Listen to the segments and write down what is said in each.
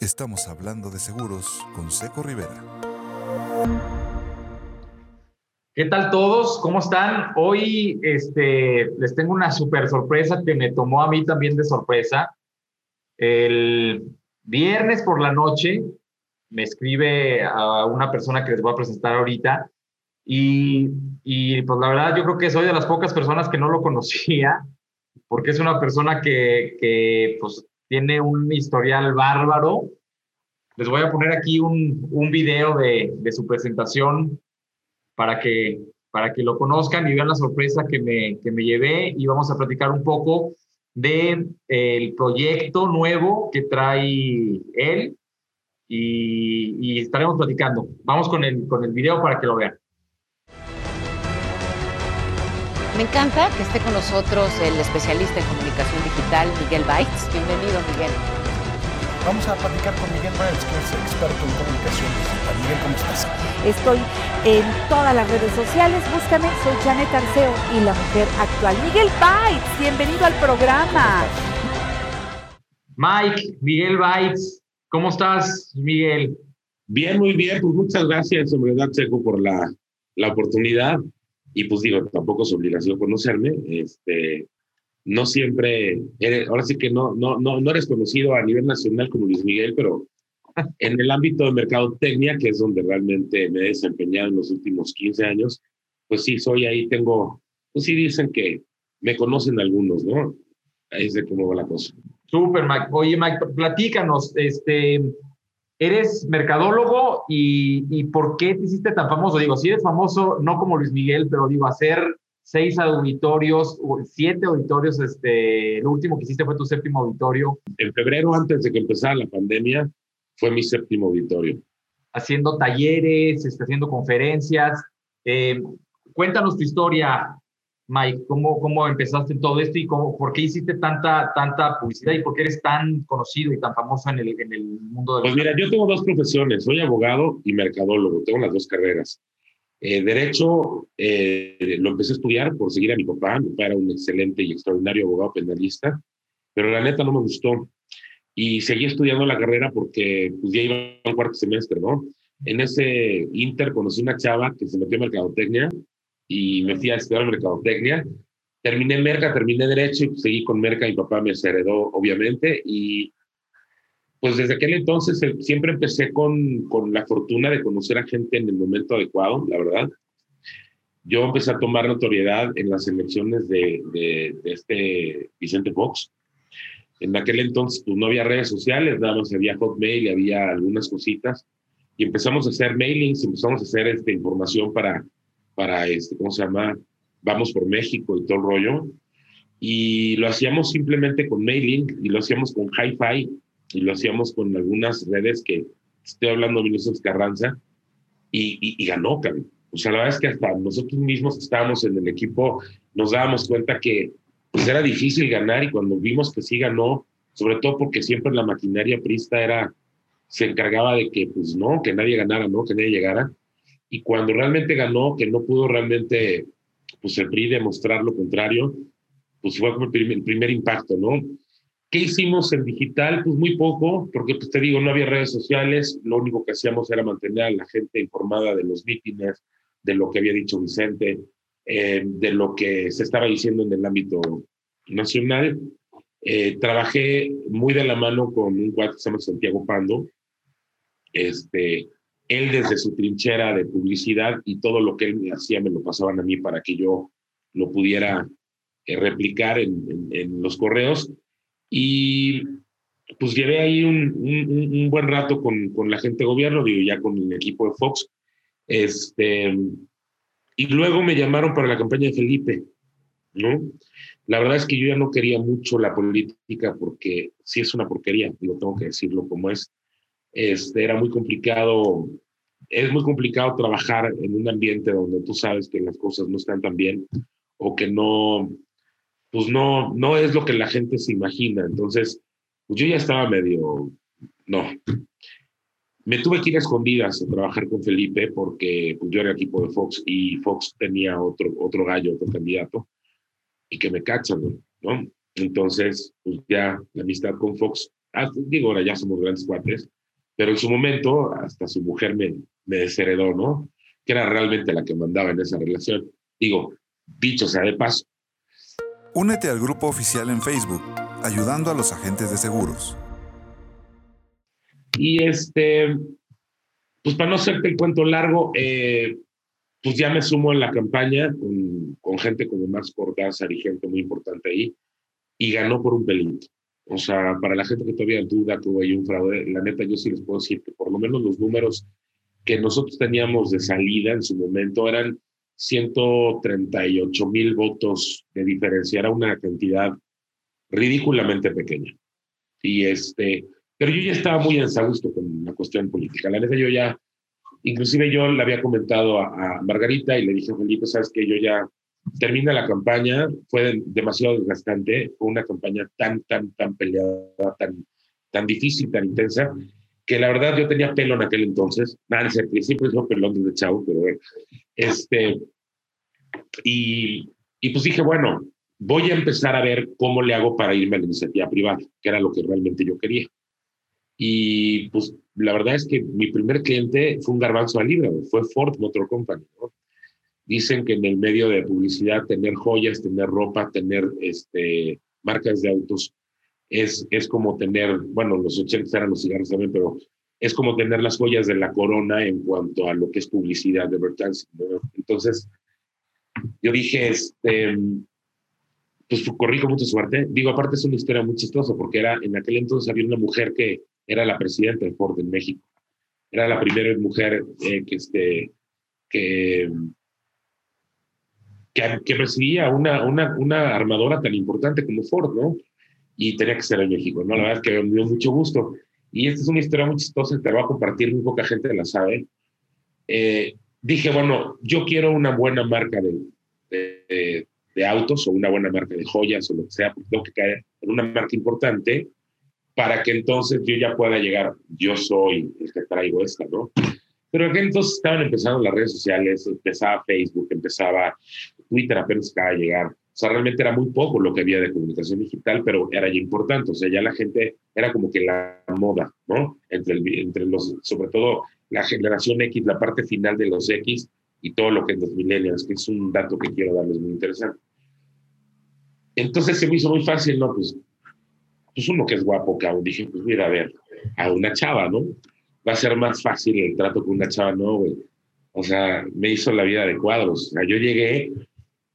Estamos hablando de seguros con Seco Rivera. ¿Qué tal todos? ¿Cómo están? Hoy este, les tengo una super sorpresa que me tomó a mí también de sorpresa. El viernes por la noche me escribe a una persona que les voy a presentar ahorita y, y pues la verdad yo creo que soy de las pocas personas que no lo conocía porque es una persona que, que pues tiene un historial bárbaro. Les voy a poner aquí un, un video de, de su presentación para que, para que lo conozcan y vean la sorpresa que me, que me llevé y vamos a platicar un poco del de, el proyecto nuevo que trae él y, y, estaremos platicando. Vamos con el, con el video para que lo vean. Me encanta que esté con nosotros el especialista en comunicación digital, Miguel Baitz. Bienvenido, Miguel. Vamos a platicar con Miguel Baitz, que es experto en comunicación digital. Miguel, ¿cómo estás? Estoy en todas las redes sociales. Búscame, soy Janet Arceo y la mujer actual. Miguel Bites, bienvenido al programa. Mike, Miguel Bites, ¿cómo estás, Miguel? Bien, muy bien. Pues muchas gracias, en verdad, Seco, por la, la oportunidad. Y pues digo, tampoco es obligación conocerme. Este, no siempre, eres, ahora sí que no, no, no, no eres conocido a nivel nacional como Luis Miguel, pero en el ámbito de mercadotecnia, que es donde realmente me he desempeñado en los últimos 15 años, pues sí, soy ahí, tengo, pues sí dicen que me conocen algunos, ¿no? Ahí es de cómo va la cosa. Súper, Mike. Oye, Mike, platícanos, este, eres mercadólogo y, y, ¿por qué te hiciste tan famoso? Digo, si eres famoso, no como Luis Miguel, pero digo, hacer seis auditorios, siete auditorios, este, el último que hiciste fue tu séptimo auditorio. En febrero, antes de que empezara la pandemia, fue mi séptimo auditorio. Haciendo talleres, este, haciendo conferencias. Eh, cuéntanos tu historia, Mike, ¿cómo, cómo empezaste todo esto y cómo, por qué hiciste tanta, tanta publicidad y por qué eres tan conocido y tan famoso en el, en el mundo de Pues mira, yo tengo dos profesiones, soy abogado y mercadólogo, tengo las dos carreras. Eh, derecho eh, lo empecé a estudiar por seguir a mi papá, mi papá era un excelente y extraordinario abogado penalista, pero la neta no me gustó y seguí estudiando la carrera porque pues, ya iba a un cuarto semestre, ¿no? En ese inter conocí una chava que se metió en mercadotecnia y me fui a estudiar mercadotecnia. Terminé Merca, terminé Derecho y pues, seguí con Merca. Mi papá me heredó, obviamente. Y pues desde aquel entonces eh, siempre empecé con, con la fortuna de conocer a gente en el momento adecuado, la verdad. Yo empecé a tomar notoriedad en las elecciones de, de, de este Vicente Fox en aquel entonces pues, no había redes sociales, nada más había Hotmail había algunas cositas. Y empezamos a hacer mailings, empezamos a hacer este, información para, para este, ¿cómo se llama? Vamos por México y todo el rollo. Y lo hacíamos simplemente con mailing y lo hacíamos con hi-fi y lo hacíamos con algunas redes que estoy hablando de Vinicius Carranza y, y, y ganó, cabrón. O sea, la verdad es que hasta nosotros mismos estábamos en el equipo, nos dábamos cuenta que pues era difícil ganar y cuando vimos que sí ganó, sobre todo porque siempre la maquinaria prista era, se encargaba de que pues no, que nadie ganara, no, que nadie llegara. Y cuando realmente ganó, que no pudo realmente, pues el PRI demostrar lo contrario, pues fue como el primer, el primer impacto, ¿no? ¿Qué hicimos en digital? Pues muy poco, porque pues te digo, no había redes sociales, lo único que hacíamos era mantener a la gente informada de los mítines, de lo que había dicho Vicente, eh, de lo que se estaba diciendo en el ámbito nacional. Eh, trabajé muy de la mano con un cuate que se llama Santiago Pando. Este, él desde su trinchera de publicidad y todo lo que él me hacía me lo pasaban a mí para que yo lo pudiera eh, replicar en, en, en, los correos. Y pues llevé ahí un, un, un buen rato con, con, la gente de gobierno, digo, ya con el equipo de Fox. Este, y luego me llamaron para la campaña de Felipe, ¿no? La verdad es que yo ya no quería mucho la política porque sí es una porquería, digo, tengo que decirlo como es. Este, era muy complicado, es muy complicado trabajar en un ambiente donde tú sabes que las cosas no están tan bien o que no, pues no, no es lo que la gente se imagina. Entonces, pues yo ya estaba medio, no. Me tuve que ir a escondidas a trabajar con Felipe porque pues, yo era equipo de Fox y Fox tenía otro, otro gallo, otro candidato y que me cachan, ¿no? Entonces, pues ya la amistad con Fox digo, ahora ya somos grandes cuates, pero en su momento hasta su mujer me, me desheredó, ¿no? Que era realmente la que mandaba en esa relación. Digo, dicho sea de paso. Únete al grupo oficial en Facebook, ayudando a los agentes de seguros. Y este, pues para no hacerte el cuento largo, eh, pues ya me sumo en la campaña con, con gente como Max Cortázar y gente muy importante ahí, y ganó por un pelito. O sea, para la gente que todavía duda que ahí un fraude, la neta yo sí les puedo decir que por lo menos los números que nosotros teníamos de salida en su momento eran 138 mil votos de diferencia, era una cantidad ridículamente pequeña. Y este, pero yo ya estaba muy gusto con la cuestión política. La neta yo ya, inclusive yo le había comentado a, a Margarita y le dije, Felipe, sabes que yo ya termina la campaña, fue demasiado desgastante, fue una campaña tan, tan, tan peleada, tan, tan difícil, tan intensa, que la verdad yo tenía pelo en aquel entonces, nada, siempre fue pelón desde chavo, pero bueno, este, y, y pues dije, bueno, voy a empezar a ver cómo le hago para irme a la iniciativa privada, que era lo que realmente yo quería. Y pues la verdad es que mi primer cliente fue un garbanzo a libra, fue Ford Motor Company. ¿no? Dicen que en el medio de publicidad tener joyas, tener ropa, tener este, marcas de autos es, es como tener, bueno, los 80 eran los cigarros también, pero es como tener las joyas de la corona en cuanto a lo que es publicidad de advertising. Entonces, yo dije, este, pues corrí con mucha suerte. Digo, aparte es una historia muy chistosa porque era, en aquel entonces había una mujer que era la presidenta de Ford en México. Era la primera mujer eh, que, este, que que, recibía una, una, una, armadora tan importante como Ford, ¿no? Y tenía que ser en México, ¿no? La verdad es que me dio mucho gusto. Y esta es una historia muy chistosa que te voy a compartir, muy poca gente la sabe. Eh, dije, bueno, yo quiero una buena marca de, de, de, autos o una buena marca de joyas o lo que sea, porque tengo que caer en una marca importante para que entonces yo ya pueda llegar, yo soy el que traigo esta, ¿no? Pero aquí entonces estaban empezando las redes sociales, empezaba Facebook, empezaba Twitter, apenas acaba de llegar. O sea, realmente era muy poco lo que había de comunicación digital, pero era ya importante. O sea, ya la gente era como que la moda, ¿no? Entre, entre los, sobre todo la generación X, la parte final de los X y todo lo que es los millennials, que es un dato que quiero darles muy interesante. Entonces se me hizo muy fácil, ¿no? Pues, pues uno que es guapo, cabrón. Dije, pues mira, a ver, a una chava, ¿no? va a ser más fácil el trato con una chava, no, güey. O sea, me hizo la vida de cuadros. O sea, yo llegué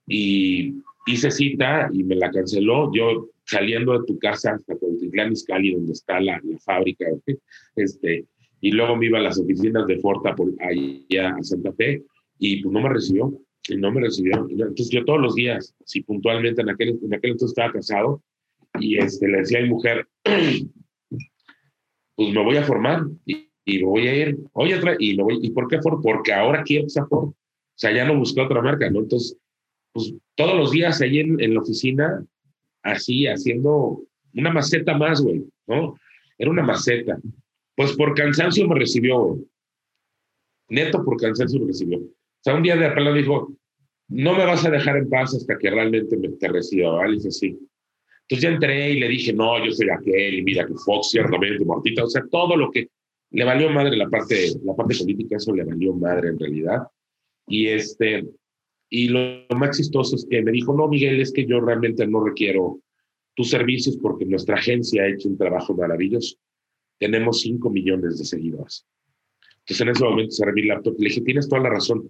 y hice cita y me la canceló. Yo saliendo de tu casa hasta Cuautitlán Izcalli, donde está la, la fábrica, este, y luego me iba a las oficinas de Forta por allá a Santa Fe y pues no me recibió, y no me recibió. Entonces yo todos los días, si puntualmente en aquel, en aquel entonces estaba casado, y este, le decía a mi mujer, pues me voy a formar, y, y me voy a ir, oye, y, me voy, ¿y por qué Ford? Porque ahora quiero esa Ford. O sea, ya no busqué otra marca, ¿no? Entonces, pues todos los días ahí en, en la oficina, así, haciendo una maceta más, güey, ¿no? Era una maceta. Pues por cansancio me recibió, güey. Neto por cansancio me recibió. O sea, un día de apelo dijo, no me vas a dejar en paz hasta que realmente me, te reciba, ¿vale? dice, sí. Entonces ya entré y le dije, no, yo soy aquel, y mira que Fox, ciertamente, Martita, o sea, todo lo que le valió madre la parte, la parte política, eso le valió madre en realidad. Y, este, y lo, más chistoso es que me dijo, no, Miguel, es que yo realmente no requiero tus servicios porque nuestra agencia ha hecho un trabajo maravilloso. Tenemos 5 millones de seguidores. Entonces en ese momento cerré mi laptop y le dije, tienes toda la razón.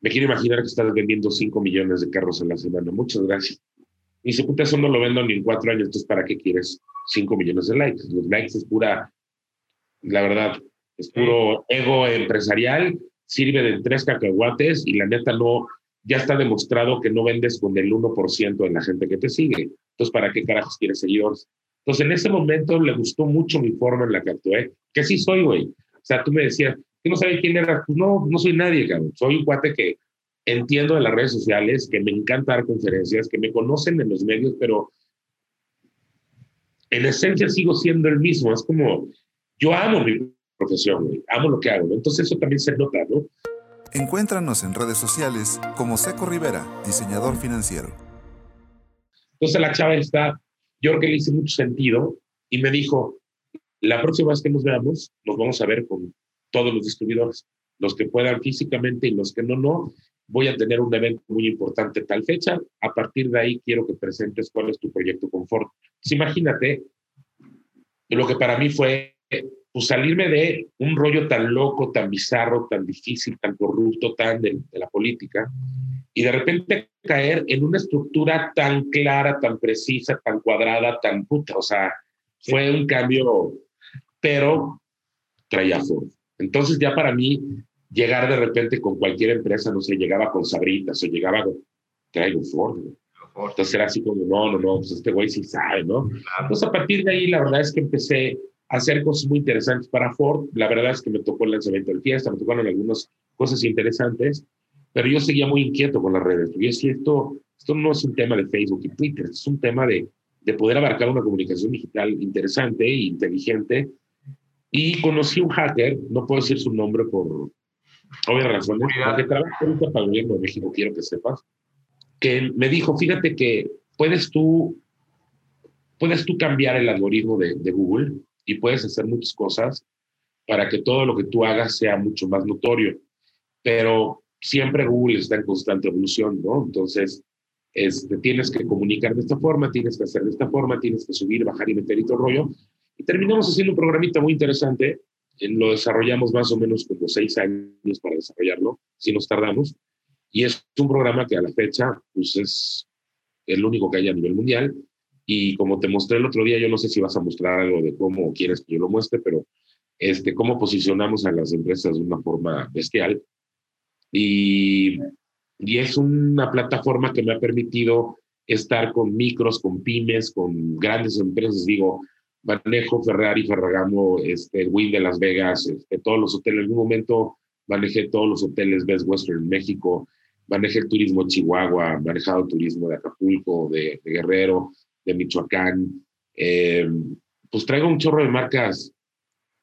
Me quiero imaginar que estás vendiendo 5 millones de carros a la semana. Muchas gracias. Y dice, puta, eso no lo vendo ni en cuatro años, entonces ¿para qué quieres 5 millones de likes? Los likes es pura la verdad. Es puro ego empresarial, sirve de tres cacahuates y la neta no, ya está demostrado que no vendes con el 1% de la gente que te sigue. Entonces, ¿para qué carajos quieres seguidores? Entonces, en ese momento le gustó mucho mi forma en la que actué, que sí soy, güey. O sea, tú me decías, que no sabes quién era. Pues no, no soy nadie, cabrón. Soy un cuate que entiendo de las redes sociales, que me encanta dar conferencias, que me conocen en los medios, pero en esencia sigo siendo el mismo. Es como, yo amo mi profesión, amo lo que hago, entonces eso también se nota, ¿no? Encuéntranos en redes sociales como Seco Rivera, diseñador financiero. Entonces la chava está, yo creo que le hice mucho sentido y me dijo, La próxima vez que nos veamos, nos vamos a ver con todos los distribuidores, los que puedan físicamente y los que no, no. Voy a tener un evento muy importante tal fecha. A partir de ahí quiero que presentes cuál es tu proyecto confort. Imagínate lo que para mí fue pues, salirme de un rollo tan loco, tan bizarro, tan difícil, tan corrupto, tan de, de la política, y de repente caer en una estructura tan clara, tan precisa, tan cuadrada, tan puta. O sea, fue un cambio, pero traía Ford. Entonces ya para mí, llegar de repente con cualquier empresa, no sé, llegaba con Sabritas o llegaba con, traigo Ford. Entonces era así como, no, no, no, pues este güey sí sabe, ¿no? Entonces a partir de ahí, la verdad es que empecé hacer cosas muy interesantes para Ford. La verdad es que me tocó el lanzamiento del Fiesta, me tocaron algunas cosas interesantes, pero yo seguía muy inquieto con las redes. Y es que esto, esto no es un tema de Facebook y Twitter, es un tema de, de poder abarcar una comunicación digital interesante e inteligente. Y conocí un hacker, no puedo decir su nombre por obvias razones, porque trabaja ahorita para el gobierno de México, quiero que sepas, que me dijo, fíjate que puedes tú, puedes tú cambiar el algoritmo de, de Google y puedes hacer muchas cosas para que todo lo que tú hagas sea mucho más notorio. Pero siempre Google está en constante evolución, ¿no? Entonces, este, tienes que comunicar de esta forma, tienes que hacer de esta forma, tienes que subir, bajar y meter y todo el rollo. Y terminamos haciendo un programita muy interesante. Eh, Lo desarrollamos más o menos como seis años para desarrollarlo, si nos tardamos. Y es un programa que a la fecha pues es el único que hay a nivel mundial. Y como te mostré el otro día, yo no sé si vas a mostrar algo de cómo quieres que yo lo muestre, pero este, cómo posicionamos a las empresas de una forma bestial. Y, y es una plataforma que me ha permitido estar con micros, con pymes, con grandes empresas. Digo, manejo Ferrari, Ferragamo, este, Wynn de Las Vegas, este, todos los hoteles. En algún momento manejé todos los hoteles Best Western en México, manejé el turismo Chihuahua, manejado el turismo de Acapulco, de, de Guerrero, de Michoacán. Eh, pues traigo un chorro de marcas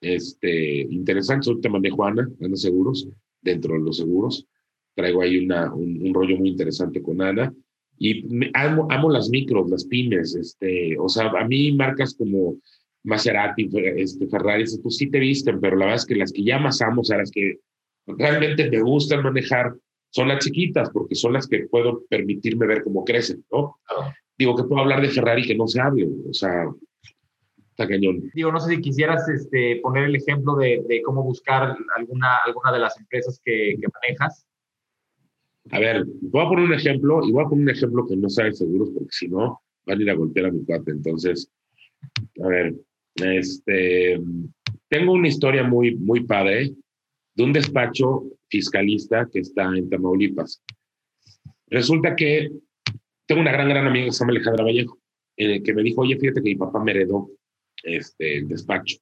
este, interesantes. Ahorita manejo Ana, Ana Seguros, dentro de los seguros. Traigo ahí una, un, rollo muy interesante con Ana. Y amo, amo las micros, las pymes. Este, o sea, a mí marcas como Maserati, este, Ferrari, pues sí te visten, pero la verdad es que las que ya más amo, o sea, las que realmente me gustan manejar, son las chiquitas, porque son las que puedo permitirme ver cómo crecen, ¿no? Digo que puedo hablar de Ferrari que no se hable, o sea, está cañón. Digo, no sé si quisieras este, poner el ejemplo de, de cómo buscar alguna, alguna de las empresas que, que, manejas. A ver, voy a poner un ejemplo y voy a poner un ejemplo que no saben seguros porque si no van a ir a golpear a mi cuate. Entonces, a ver, este, tengo una historia muy, muy padre de un despacho fiscalista que está en Tamaulipas. Resulta que tengo una gran, gran amiga que se llama Alejandra Vallejo, eh, que me dijo, oye, fíjate que mi papá me heredó este, el despacho.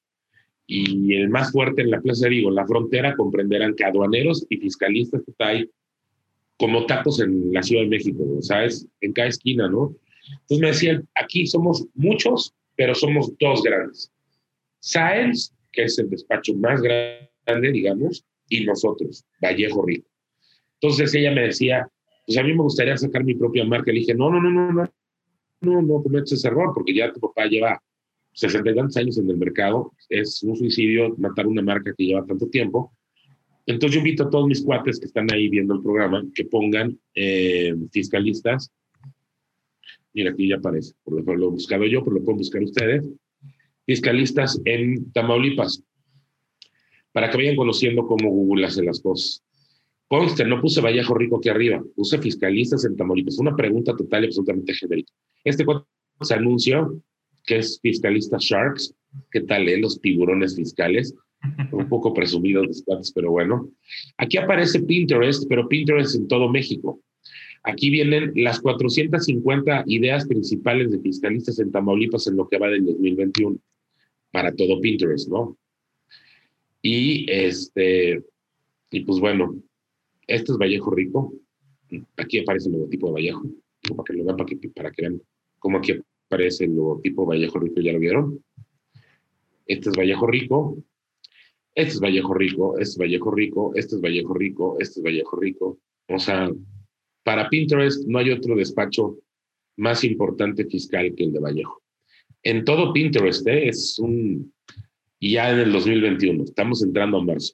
Y el más fuerte en la Plaza de Vigo, la frontera, comprenderán que aduaneros y fiscalistas que está ahí como tacos en la Ciudad de México, ¿sabes? En cada esquina, ¿no? Entonces me decían, aquí somos muchos, pero somos dos grandes. Sáenz, que es el despacho más grande, digamos, y nosotros, Vallejo Rico. Entonces ella me decía, pues a mí me gustaría sacar mi propia marca. Le dije, no, no, no, no, no, no, no cometes ese error, porque ya tu papá lleva sesenta y tantos años en el mercado. Es un suicidio matar una marca que lleva tanto tiempo. Entonces yo invito a todos mis cuates que están ahí viendo el programa que pongan eh, fiscalistas. Mira, aquí ya aparece, por lo, lo he buscado yo, pero lo pueden buscar ustedes. Fiscalistas en Tamaulipas, para que vayan conociendo cómo Google hace las cosas. Conste, no puse Vallejo Rico aquí arriba, puse fiscalistas en Tamaulipas. Una pregunta total y absolutamente genérica. Este cuate se anunció que es fiscalista Sharks. ¿Qué tal, eh? Los tiburones fiscales un poco presumidos pero bueno. Aquí aparece Pinterest, pero Pinterest en todo México. Aquí vienen las 450 ideas principales de fiscalistas en Tamaulipas en lo que va del 2021 para todo Pinterest, ¿no? Y este, y pues bueno, este es Vallejo Rico. Aquí aparece el logotipo de Vallejo, para que lo vean, para que, para que vean cómo aquí aparece el logotipo Vallejo Rico, ¿ya lo vieron? Este es Vallejo Rico, este es Vallejo Rico, este es Vallejo Rico, este es Vallejo Rico, este es Vallejo Rico. O sea, para Pinterest no hay otro despacho más importante fiscal que el de Vallejo. En todo Pinterest ¿eh? es un y ya en el 2021. Estamos entrando a marzo.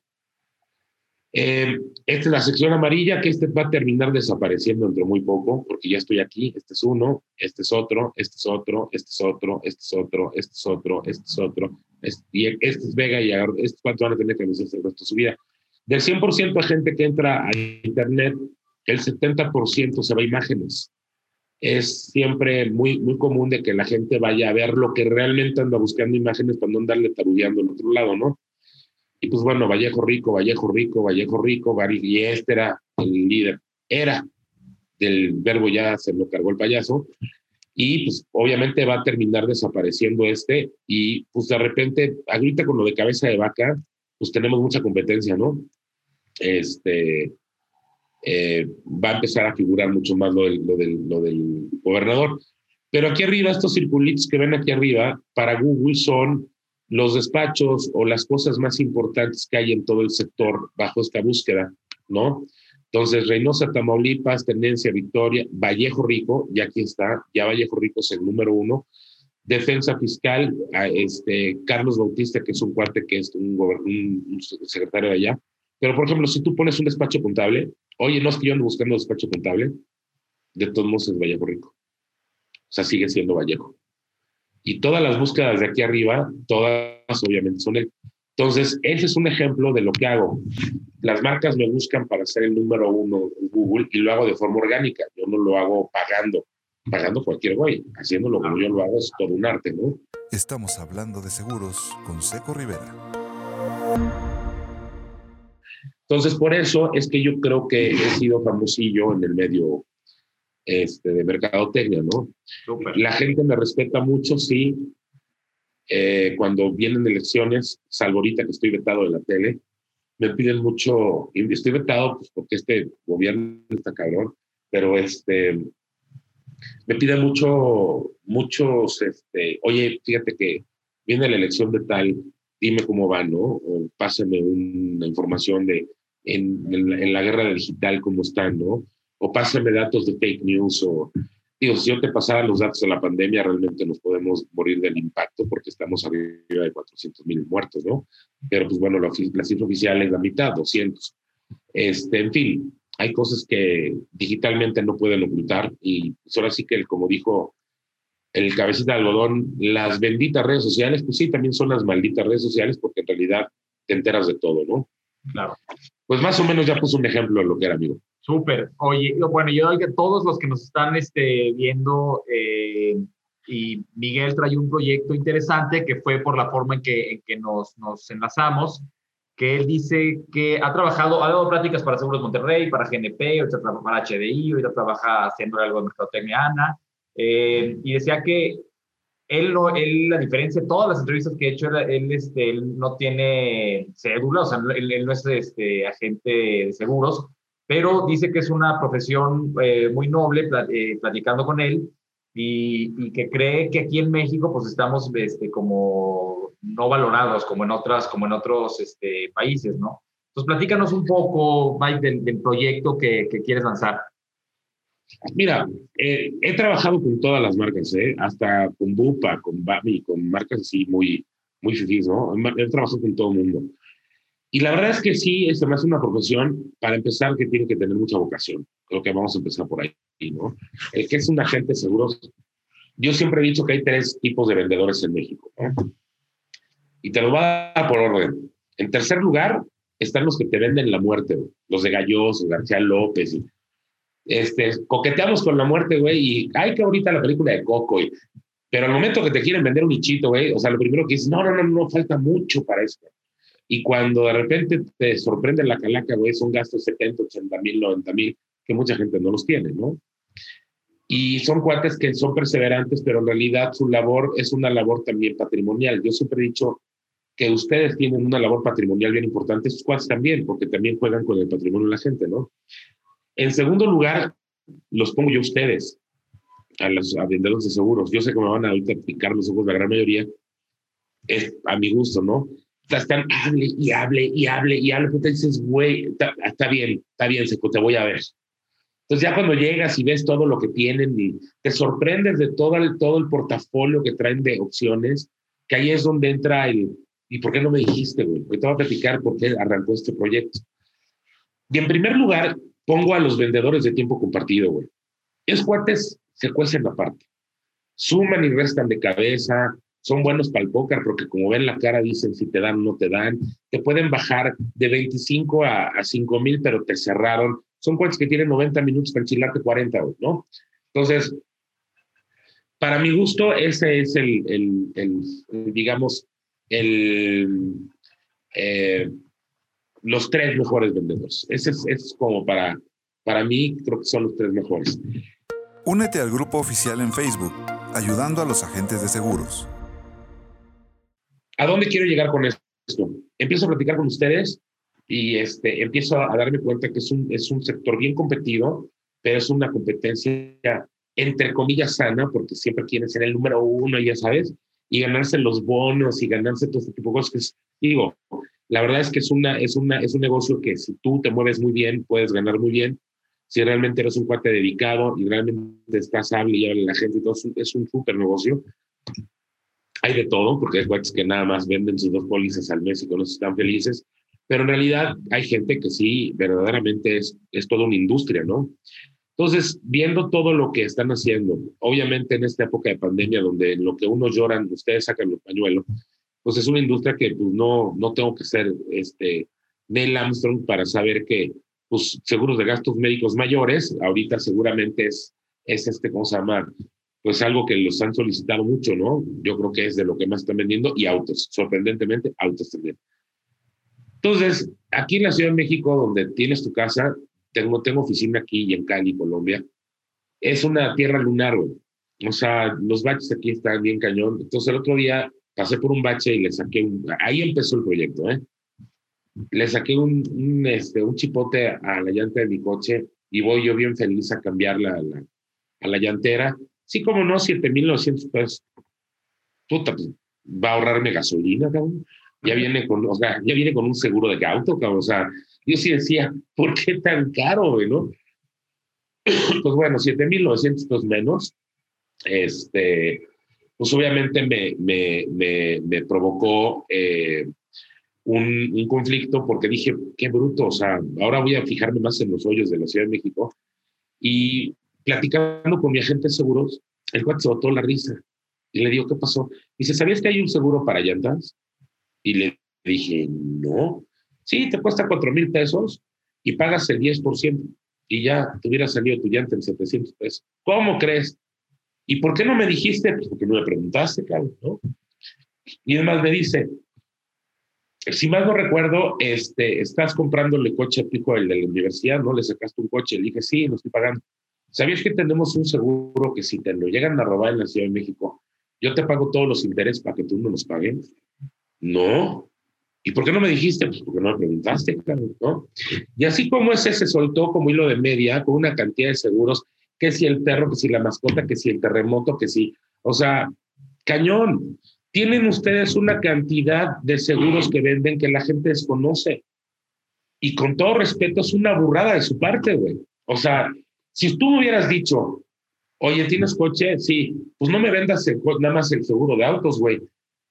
Eh, esta es la sección amarilla que este va a terminar desapareciendo dentro muy poco, porque ya estoy aquí. Este es uno, este es otro, este es otro, este es otro, este es otro, este es otro, este es otro, este, y este es Vega y estos cuánto van a tener que hacer el resto de su vida. Del 100% de gente que entra a Internet, el 70% se va a imágenes. Es siempre muy, muy común de que la gente vaya a ver lo que realmente anda buscando imágenes para no andarle tarudeando al otro lado, ¿no? Y pues bueno, Vallejo Rico, Vallejo Rico, Vallejo Rico, y este era el líder, era del verbo ya se lo cargó el payaso. Y pues obviamente va a terminar desapareciendo este. Y pues de repente, ahorita con lo de cabeza de vaca, pues tenemos mucha competencia, ¿no? Este, eh, va a empezar a figurar mucho más lo del, lo, del, lo del gobernador. Pero aquí arriba, estos circulitos que ven aquí arriba, para Google son los despachos o las cosas más importantes que hay en todo el sector bajo esta búsqueda, ¿no? Entonces, Reynosa, Tamaulipas, Tendencia, Victoria, Vallejo Rico, ya aquí está, ya Vallejo Rico es el número uno. Defensa Fiscal, este, Carlos Bautista, que es un cuate que es un, un, secretario de allá. Pero, por ejemplo, si tú pones un despacho contable, oye, no es que yo ando buscando despacho contable, de todos modos es Vallejo Rico. O sea, sigue siendo Vallejo. Y todas las búsquedas de aquí arriba, todas obviamente son él. Entonces, ese es un ejemplo de lo que hago. Las marcas me buscan para ser el número uno en Google y lo hago de forma orgánica. Yo no lo hago pagando, pagando cualquier güey. Haciéndolo como yo lo hago es todo un arte, ¿no? Estamos hablando de seguros con Seco Rivera. Entonces, por eso es que yo creo que he sido famosillo en el medio este, de mercadotecnia, ¿no? La gente me respeta mucho, sí. Eh, cuando vienen elecciones, salvo ahorita que estoy vetado de la tele, me piden mucho, y estoy vetado pues, porque este gobierno está cabrón, pero este, me piden mucho, muchos, este, oye, fíjate que viene la elección de tal, dime cómo va, ¿no? O pásame una información de en, en la guerra digital cómo están, ¿no? o pásame datos de fake news o digo, si yo te pasara los datos de la pandemia, realmente nos podemos morir del impacto porque estamos arriba de 400 mil muertos, ¿no? Pero pues bueno, la, la, cifra oficial es la mitad, 200. Este, en fin, hay cosas que digitalmente no pueden ocultar y pues ahora sí que, como dijo el cabecita de algodón, las benditas redes sociales, pues sí, también son las malditas redes sociales porque en realidad te enteras de todo, ¿no? Claro. Pues más o menos ya puse un ejemplo de lo que era, amigo. Súper. Oye, bueno, yo que todos los que nos están este, viendo, eh, y Miguel trae un proyecto interesante que fue por la forma en que, en que nos, nos enlazamos, que él dice que ha trabajado, ha dado prácticas para Seguros Monterrey, para GNP, para HDI, ahorita trabaja haciendo algo de mercadotecnia ANA, eh, y decía que él, no, él, a diferencia de todas las entrevistas que he hecho, él, este, él no tiene cédula, o sea, él, no es este, agente de seguros, pero dice que es una profesión eh, muy noble, eh, platicando con él, y, que cree que aquí en México pues estamos este, como no valorados como en, otras, como en otros este, países, ¿no? Entonces, platícanos un poco, Mike, del, proyecto que, que, quieres lanzar. Mira, eh, he trabajado con todas las marcas, ¿eh? hasta con Bupa, con Babi, con marcas así muy, muy fifís, ¿no? He trabajado con todo el mundo. Y la verdad es que sí, es me hace una profesión, para empezar, que tiene que tener mucha vocación. Creo que vamos a empezar por ahí, ¿no? El que es un agente seguro. Yo siempre he dicho que hay tres tipos de vendedores en México, ¿no? Y te lo voy a dar por orden. En tercer lugar, están los que te venden la muerte, los de Galloso, García López. Y, este, coqueteamos con la muerte, güey, y hay que ahorita la película de Coco, y, pero al momento que te quieren vender un nichito, güey, o sea, lo primero que dices, no, no, no, no, falta mucho para esto. Y cuando de repente te sorprende la calaca, güey, son gastos 70, 80 mil, 90 mil, que mucha gente no los tiene, ¿no? Y son cuates que son perseverantes, pero en realidad su labor es una labor también patrimonial. Yo siempre he dicho que ustedes tienen una labor patrimonial bien importante, sus cuates también, porque también juegan con el patrimonio de la gente, ¿no? En segundo lugar, los pongo yo a ustedes, a los vendedores de seguros. Yo sé que me van a picar los ojos la gran mayoría, es a mi gusto, ¿no? están, hable y hable y hable y hable, pues te dices, güey, está, bien, está bien, Seco, te voy a ver. Entonces ya cuando llegas y ves todo lo que tienen y te sorprendes de todo el, todo el portafolio que traen de opciones, que ahí es donde entra el, ¿y por qué no me dijiste, güey? Porque te voy a platicar por qué arrancó este proyecto. Y en primer lugar, pongo a los vendedores de tiempo compartido, güey. Es cuates se cuecen aparte. Suman y restan de cabeza, son buenos para el póker porque como ven la cara dicen si te dan o no te dan. Te pueden bajar de 25 a, a 5 mil, pero te cerraron. Son cuates que tienen 90 minutos para enchilarte 40, ¿no? Entonces, para mi gusto, ese es el, el, digamos, el, eh, los tres mejores vendedores. Ese es, como para, para mí, creo que son los tres mejores. Únete al grupo oficial en Facebook, ayudando a los agentes de seguros. ¿A dónde quiero llegar con esto? Empiezo a platicar con ustedes y este, empiezo a darme cuenta que es un, es un sector bien competido, pero es una competencia entre comillas, sana, porque siempre quieren ser el número uno, ya sabes, y ganarse los bonos y ganarse todo este tipo de cosas. digo, la verdad es que es, una, es, una, es un negocio que si tú te mueves muy bien, puedes ganar muy bien. Si realmente eres un cuate dedicado y realmente estás hable y habla a la gente todo, es un súper negocio. Hay de todo, porque hay cuates que nada más venden sus dos pólizas al mes y con eso están felices. Pero en realidad hay gente que sí, verdaderamente es, es toda una industria, ¿no? Entonces, viendo todo lo que están haciendo, obviamente en esta época de pandemia, donde lo que unos lloran, ustedes sacan el pañuelo, pues es una industria que pues, no, no tengo que ser este, Neil Armstrong para saber que pues, seguros de gastos médicos mayores, ahorita seguramente es, es este, ¿cómo se llama? Pues algo que los han solicitado mucho, ¿no? Yo creo que es de lo que más están vendiendo y autos, sorprendentemente, autos también. Entonces, aquí en la Ciudad de México, donde tienes tu casa, tengo, tengo oficina aquí y en Cali, Colombia, es una tierra lunar, güey. O sea, los baches aquí están bien cañón. Entonces el otro día pasé por un bache y le saqué un... Ahí empezó el proyecto, ¿eh? Le saqué un, un, este, un chipote a la llanta de mi coche y voy yo bien feliz a cambiarla a la, a la llantera. Sí, como no, 7.900 pesos. Puta, pues, va a ahorrarme gasolina, cabrón. Ya viene con, o sea, ya viene con un seguro de auto, cabrón. O sea, yo sí decía, ¿por qué tan caro, no? Pues bueno, 7.900 pesos menos. Este, pues obviamente me, me, me, me provocó eh, un, un, conflicto porque dije, qué bruto, o sea, ahora voy a fijarme más en los hoyos de la Ciudad de México. Y platicando con mi agente de seguros, el cuate se botó la risa y le digo, ¿qué pasó? Dice, ¿sabías que hay un seguro para llantas? Y le dije, no. Sí, te cuesta cuatro mil pesos y pagas el 10% y ya te hubiera salido tu llanta en 700 pesos. ¿Cómo crees? ¿Y por qué no me dijiste? Pues porque no me preguntaste, claro, ¿no? Y además me dice, si mal no recuerdo, este, estás comprándole coche a tu hijo, el de la universidad, ¿no? Le sacaste un coche. Le dije, sí, lo estoy pagando. ¿Sabías que tenemos un seguro que si te lo llegan a robar en la Ciudad de México, yo te pago todos los intereses para que tú no los pagues? No. ¿Y por qué no me dijiste? Pues porque no me preguntaste, ¿no? Y así como ese se soltó como hilo de media con una cantidad de seguros, que si el perro, que si la mascota, que si el terremoto, que si, o sea, cañón. Tienen ustedes una cantidad de seguros que venden que la gente desconoce. Y con todo respeto, es una burrada de su parte, güey. O sea, si tú me hubieras dicho, oye, ¿tienes coche? Sí, pues no me vendas nada más el seguro de autos, güey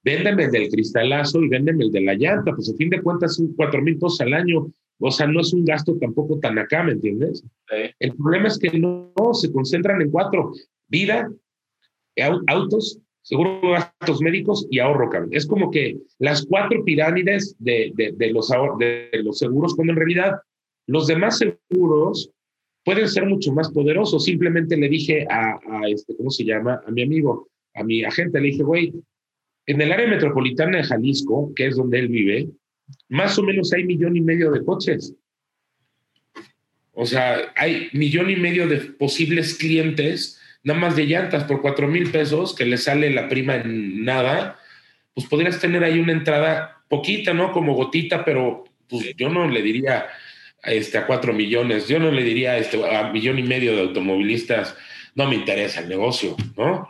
véndeme el del cristalazo y véndeme el de la llanta, pues a fin de cuentas son cuatro mil pesos al año, o sea, no es un gasto tampoco tan acá, ¿me entiendes? El problema es que no, se concentran en cuatro, vida, autos, seguro gastos médicos y ahorro, cabrón. Es como que las cuatro pirámides de, los, seguros, cuando en realidad los demás seguros pueden ser mucho más poderosos. Simplemente le dije a, a este, ¿cómo se llama? A mi amigo, a mi agente, le dije, güey, en el área metropolitana de Jalisco, que es donde él vive, más o menos hay millón y medio de coches. O sea, hay millón y medio de posibles clientes, nada más de llantas por cuatro mil pesos, que le sale la prima en nada, pues podrías tener ahí una entrada poquita, ¿no? Como gotita, pero pues yo no le diría este, a cuatro millones, yo no le diría este, a millón y medio de automovilistas, no me interesa el negocio, ¿no?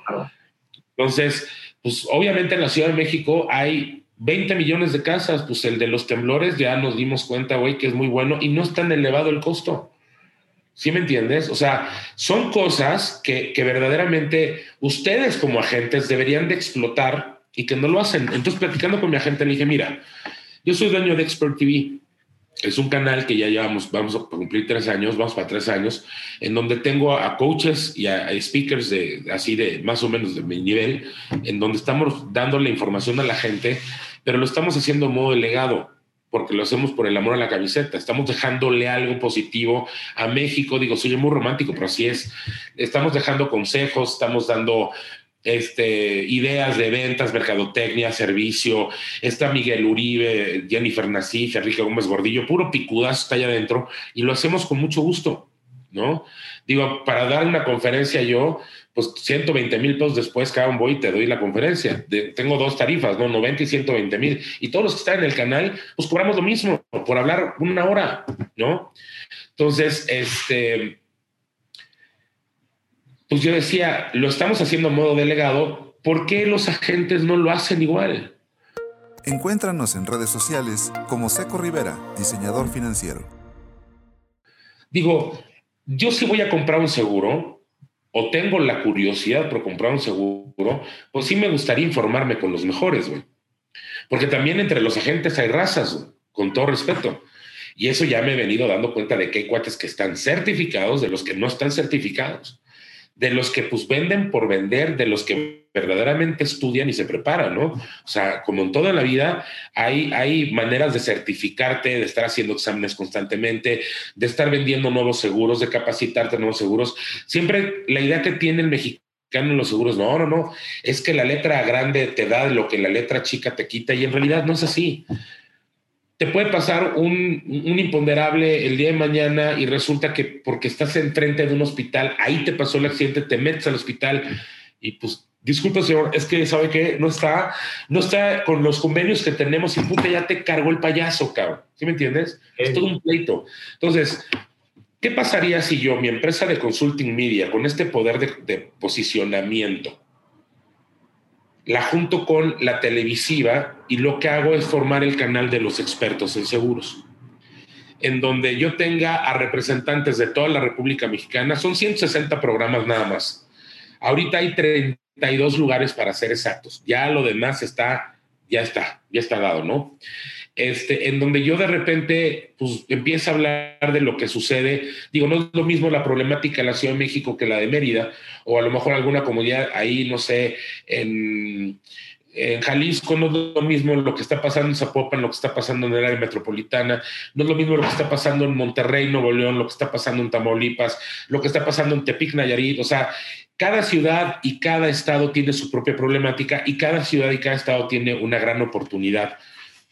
Entonces, pues obviamente en la Ciudad de México hay 20 millones de casas, pues el de los temblores ya nos dimos cuenta, güey, que es muy bueno y no es tan elevado el costo. ¿Sí me entiendes? O sea, son cosas que, verdaderamente ustedes como agentes deberían de explotar y que no lo hacen. Entonces, platicando con mi agente, le dije, mira, yo soy dueño de Expert TV. Es un canal que ya llevamos, vamos a cumplir tres años, vamos para tres años, en donde tengo a coaches y a, speakers de así de más o menos de mi nivel, en donde estamos dando la información a la gente, pero lo estamos haciendo en modo delegado porque lo hacemos por el amor a la camiseta. Estamos dejándole algo positivo a México. Digo, soy muy romántico, pero así es. Estamos dejando consejos, estamos dando este, ideas de ventas, mercadotecnia, servicio. Está Miguel Uribe, Jennifer Nasif, Enrique Gómez Gordillo, puro picudazo está allá adentro y lo hacemos con mucho gusto, ¿no? Digo, para dar una conferencia yo, pues 120 mil pesos después, cada un voy y te doy la conferencia. tengo dos tarifas, ¿no? 90 y 120 mil. Y todos los que están en el canal, pues cobramos lo mismo por hablar una hora, ¿no? Entonces, este, pues yo decía, lo estamos haciendo a modo delegado, ¿por qué los agentes no lo hacen igual? Encuéntranos en redes sociales como Seco Rivera, diseñador financiero. Digo, yo si voy a comprar un seguro, o tengo la curiosidad por comprar un seguro, pues sí me gustaría informarme con los mejores, güey. Porque también entre los agentes hay razas, con todo respeto. Y eso ya me he venido dando cuenta de que hay cuates que están certificados, de los que no están certificados de los que pues venden por vender, de los que verdaderamente estudian y se preparan, ¿no? O sea, como en toda la vida, hay, hay maneras de certificarte, de estar haciendo exámenes constantemente, de estar vendiendo nuevos seguros, de capacitarte nuevos seguros. Siempre la idea que tiene el mexicano en los seguros, no, no, no, es que la letra grande te da lo que la letra chica te quita y en realidad no es así te puede pasar un, imponderable el día de mañana y resulta que porque estás enfrente de un hospital, ahí te pasó el accidente, te metes al hospital y pues, disculpa señor, es que sabe que no está, no está con los convenios que tenemos y puta, ya te cargó el payaso, cabrón. ¿Sí me entiendes? Es todo un pleito. Entonces, ¿qué pasaría si yo, mi empresa de consulting media, con este poder de, de posicionamiento, la junto con la televisiva y lo que hago es formar el canal de los expertos en seguros, en donde yo tenga a representantes de toda la República Mexicana. Son 160 programas nada más. Ahorita hay 32 lugares para ser exactos. Ya lo demás está, ya está, ya está dado, ¿no? Este, en donde yo de repente pues, empiezo a hablar de lo que sucede. Digo, no es lo mismo la problemática de la Ciudad de México que la de Mérida, o a lo mejor alguna comunidad ahí, no sé, en, en Jalisco no es lo mismo lo que está pasando en Zapopan, lo que está pasando en el área metropolitana, no es lo mismo lo que está pasando en Monterrey, Nuevo León, lo que está pasando en Tamaulipas, lo que está pasando en Tepic, Nayarit, o sea, cada ciudad y cada estado tiene su propia problemática y cada ciudad y cada estado tiene una gran oportunidad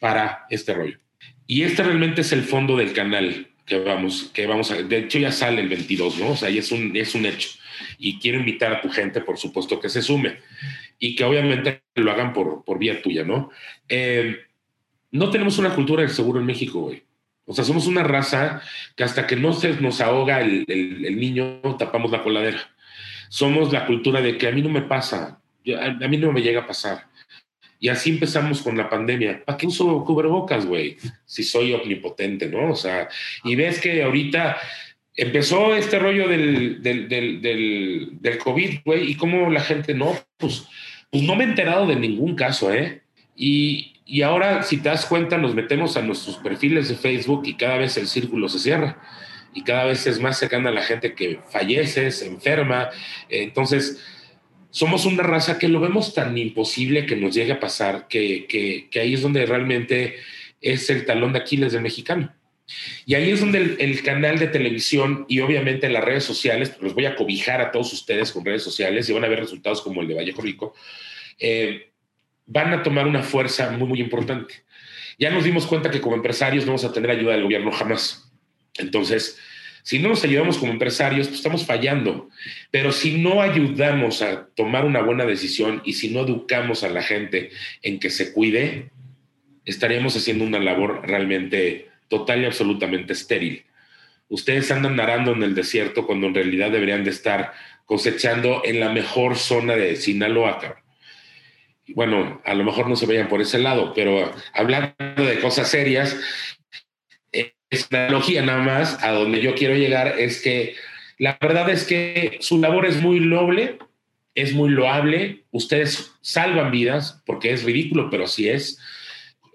para este rollo. Y este realmente es el fondo del canal que vamos, que vamos a, de hecho ya sale el 22, ¿no? O sea, ya es un, es un hecho. Y quiero invitar a tu gente, por supuesto, que se sume y que obviamente lo hagan por, por vía tuya, ¿no? Eh, no tenemos una cultura del seguro en México, güey. O sea, somos una raza que hasta que no se nos ahoga el, el, niño, tapamos la coladera. Somos la cultura de que a mí no me pasa, a mí no me llega a pasar. Y así empezamos con la pandemia. ¿Para qué uso cubrebocas, güey? Si soy omnipotente, ¿no? O sea, y ves que ahorita empezó este rollo del, del, del, del, COVID, güey, y cómo la gente no, pues, pues no me he enterado de ningún caso, ¿eh? Y, y ahora, si te das cuenta, nos metemos a nuestros perfiles de Facebook y cada vez el círculo se cierra y cada vez es más cercana a la gente que fallece, se enferma. Entonces, somos una raza que lo vemos tan imposible que nos llegue a pasar, que, que, ahí es donde realmente es el talón de Aquiles del mexicano. Y ahí es donde el, canal de televisión y obviamente las redes sociales, los voy a cobijar a todos ustedes con redes sociales y van a ver resultados como el de Vallejo Rico, eh, van a tomar una fuerza muy, muy importante. Ya nos dimos cuenta que como empresarios no vamos a tener ayuda del gobierno jamás. Entonces, si no nos ayudamos como empresarios, pues estamos fallando. Pero si no ayudamos a tomar una buena decisión y si no educamos a la gente en que se cuide, estaríamos haciendo una labor realmente total y absolutamente estéril. Ustedes andan narando en el desierto cuando en realidad deberían de estar cosechando en la mejor zona de Sinaloa. Bueno, a lo mejor no se vayan por ese lado, pero hablando de cosas serias, es nada más, a donde yo quiero llegar es que la verdad es que su labor es muy noble, es muy loable, ustedes salvan vidas, porque es ridículo, pero sí es,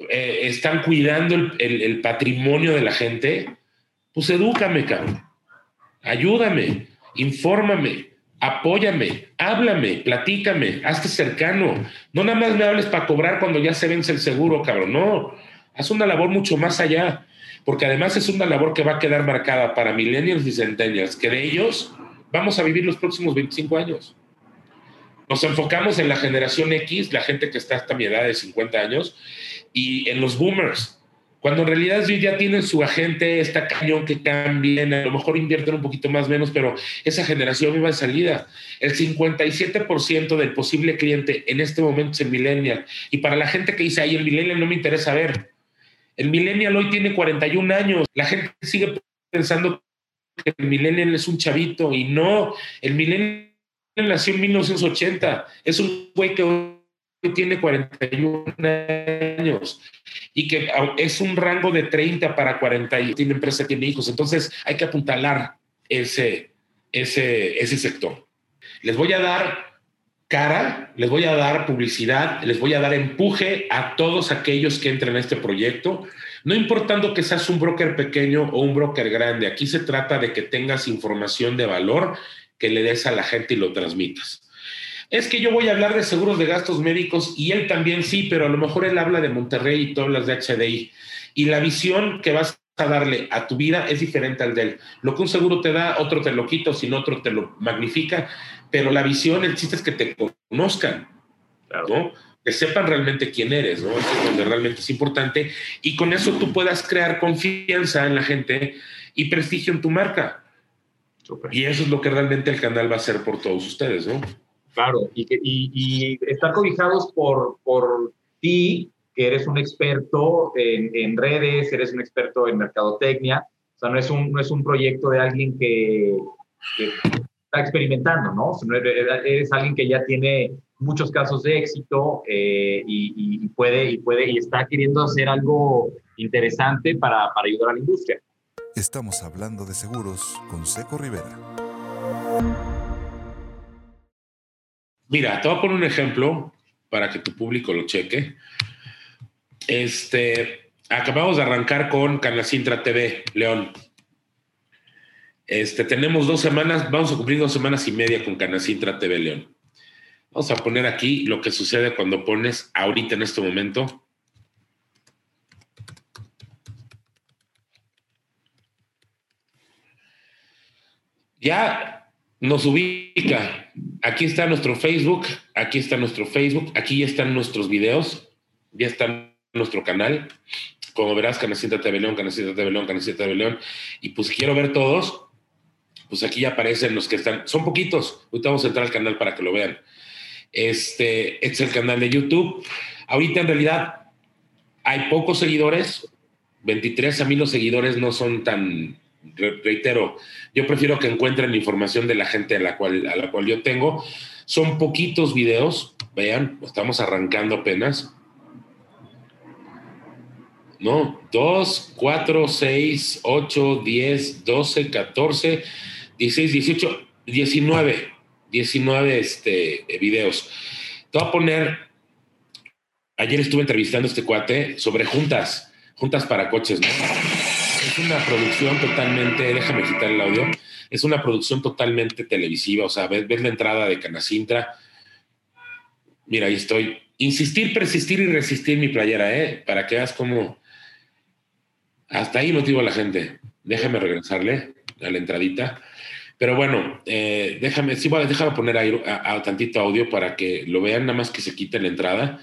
eh, están cuidando el, patrimonio de la gente, pues edúcame, cabrón, ayúdame, infórmame, apóyame, háblame, platícame, hazte cercano. No nada más me hables para cobrar cuando ya se vence el seguro, cabrón, no, haz una labor mucho más allá, porque además es una labor que va a quedar marcada para millennials y centennials, que de ellos vamos a vivir los próximos 25 años. Nos enfocamos en la generación X, la gente que está hasta mi edad de 50 años, y en los boomers, cuando en realidad ya tienen su agente, está cañón que cambien, a lo mejor invierten un poquito más menos, pero esa generación iba de salida. El 57% del posible cliente en este momento es el millennial. Y para la gente que dice, ay, el millennial no me interesa ver. El millennial hoy tiene 41 años. La gente sigue pensando que el millennial es un chavito y no, el millennial nació en 1980, es un güey que hoy tiene 41 años y que es un rango de 30 para 40 y tiene empresa, tiene hijos, entonces hay que apuntalar ese, ese, ese sector. Les voy a dar cara, les voy a dar publicidad, les voy a dar empuje a todos aquellos que entren a este proyecto, no importando que seas un broker pequeño o un broker grande, aquí se trata de que tengas información de valor que le des a la gente y lo transmitas. Es que yo voy a hablar de seguros de gastos médicos y él también sí, pero a lo mejor él habla de Monterrey y tú hablas de HDI. Y la visión que vas a darle a tu vida es diferente al de él. Lo que un seguro te da, otro te lo quita o sin otro te lo magnifica, pero la visión, el chiste es que te conozcan, ¿no? que sepan realmente quién eres, ¿no? Eso es donde realmente es importante y con eso tú puedas crear confianza en la gente y prestigio en tu marca. Y eso es lo que realmente el canal va a hacer por todos ustedes, ¿no? Claro, y, que, y, estar cobijados por, por ti, que eres un experto en, redes, eres un experto en mercadotecnia, o sea, no es un, no es un proyecto de alguien que, está experimentando, ¿no? eres, alguien que ya tiene muchos casos de éxito eh, y, puede, y puede y está queriendo hacer algo interesante para, para ayudar a la industria. Estamos hablando de seguros con Seco Rivera. Mira, te voy a poner un ejemplo para que tu público lo cheque. Este, acabamos de arrancar con Canacintra TV, León. Este, tenemos dos semanas, vamos a cumplir dos semanas y media con Canacintra TV, León. Vamos a poner aquí lo que sucede cuando pones ahorita en este momento ya nos ubica. Aquí está nuestro Facebook, aquí está nuestro Facebook, aquí ya están nuestros videos, ya está nuestro canal. Como verás, Canacita TV León, Canacita TV León, Canacita TV León. Y pues quiero ver todos, pues aquí ya aparecen los que están. Son poquitos. Ahorita vamos a entrar al canal para que lo vean. Este, este es el canal de YouTube. Ahorita en realidad hay pocos seguidores. 23 a mí los seguidores no son tan, reitero, yo prefiero que encuentren información de la gente a la cual, a la cual yo tengo. Son poquitos videos, vean, estamos arrancando apenas. ¿No? 2, 4, 6, 8, 10, 12, 14, 16, 18, 19, 19 este, videos. Te voy a poner, ayer estuve entrevistando este cuate sobre juntas, juntas para coches, ¿no? es una producción totalmente, déjame quitar el audio, es una producción totalmente televisiva, o sea, ves, la entrada de Canacintra. Mira, ahí estoy. Insistir, persistir y resistir mi playera, ¿eh? Para que veas cómo... Hasta ahí motivo a la gente. Déjame regresarle a la entradita. Pero bueno, eh, déjame, sí, voy a, déjame poner ahí a, tantito audio para que lo vean, nada más que se quite la entrada.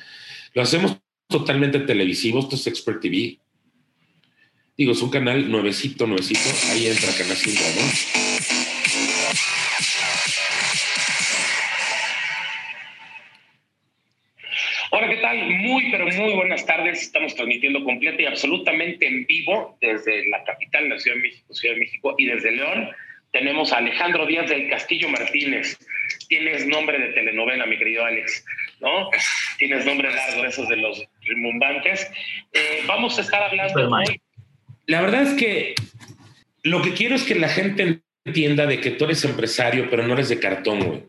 Lo hacemos totalmente televisivo, esto es Expert TV. Digo, es un canal nuevecito, nuevecito. Ahí entra Canal 5, ¿no? Muy, pero muy buenas tardes. Estamos transmitiendo completa y absolutamente en vivo desde la capital, la Ciudad de México, Ciudad de México, y desde León tenemos a Alejandro Díaz del Castillo Martínez. Tienes nombre de telenovela, mi querido Alex, ¿no? Tienes nombre largo, esos de los rimbombantes. Eh, vamos a estar hablando hoy la verdad es que lo que quiero es que la gente entienda de que tú eres empresario, pero no eres de cartón, güey.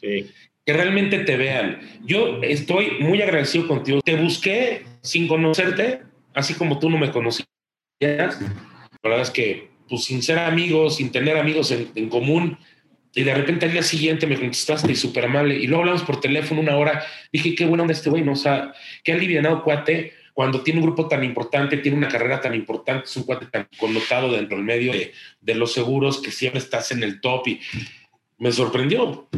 Sí. Que realmente te vean. Yo estoy muy agradecido contigo. Te busqué sin conocerte, así como tú no me conocías. La verdad es que, pues sin ser amigos, sin tener amigos en, común, y de repente al día siguiente me contestaste y súper amable, y luego hablamos por teléfono una hora, dije, qué bueno de este güey, ¿no? O sea, qué alivianado cuate, cuando tiene un grupo tan importante, tiene una carrera tan importante, es un cuate tan connotado dentro del medio de, de los seguros, que siempre estás en el top, y me sorprendió.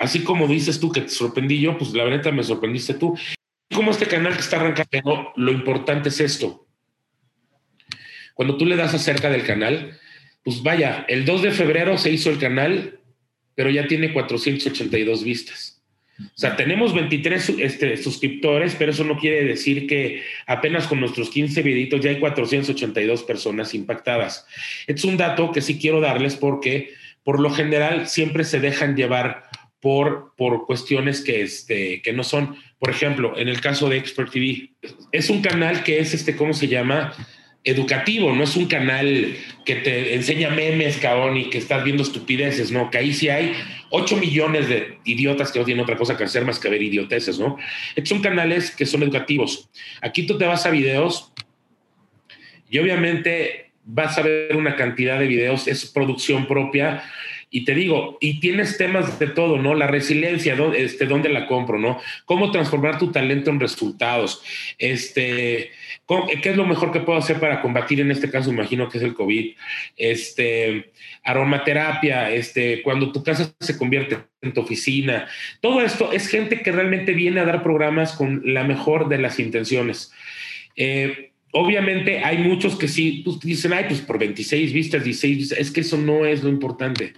Así como dices tú que te sorprendí yo, pues la verdad me sorprendiste tú. Como este canal que está arrancando, lo importante es esto. Cuando tú le das acerca del canal, pues vaya, el 2 de febrero se hizo el canal pero ya tiene 482 vistas. O sea, tenemos 23 este, suscriptores, pero eso no quiere decir que apenas con nuestros 15 videitos ya hay 482 personas impactadas. Es un dato que sí quiero darles porque por lo general siempre se dejan llevar por, por cuestiones que, este, que no son, por ejemplo, en el caso de Expert TV, es un canal que es, este, ¿cómo se llama? educativo, no es un canal que te enseña memes, cabrón, y que estás viendo estupideces, ¿no? Que ahí sí hay 8 millones de idiotas que no tienen otra cosa que hacer más que ver idioteces, ¿no? son canales que son educativos. Aquí tú te vas a videos y obviamente vas a ver una cantidad de videos, es producción propia, y te digo, y tienes temas de todo, ¿no? La resiliencia, este, ¿dónde la compro, no? Cómo transformar tu talento en resultados. Este, ¿qué es lo mejor que puedo hacer para combatir en este caso? Imagino que es el COVID. Este, aromaterapia, este, cuando tu casa se convierte en tu oficina. Todo esto es gente que realmente viene a dar programas con la mejor de las intenciones. Eh, obviamente hay muchos que sí pues, dicen, ay, pues por 26 vistas, 16 vistas, es que eso no es lo importante.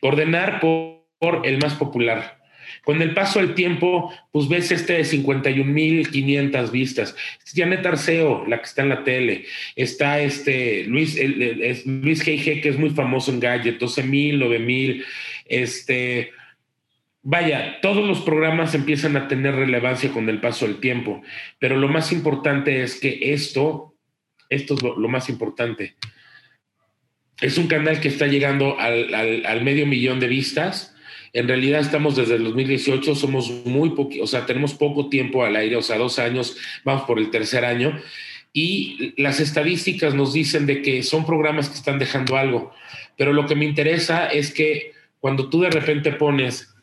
Ordenar por, el más popular. Con el paso del tiempo, pues ves este de 51.500 vistas. Janet Arceo, la que está en la tele. Está este Luis, Luis G.G., que es muy famoso en Gadget, 12.000, 9.000. Este, vaya, todos los programas empiezan a tener relevancia con el paso del tiempo. Pero lo más importante es que esto, esto es lo más importante es un canal que está llegando al, medio millón de vistas. En realidad estamos desde el 2018, somos muy poco, o sea, tenemos poco tiempo al aire, o sea, dos años, vamos por el tercer año. Y las estadísticas nos dicen de que son programas que están dejando algo. Pero lo que me interesa es que cuando tú de repente pones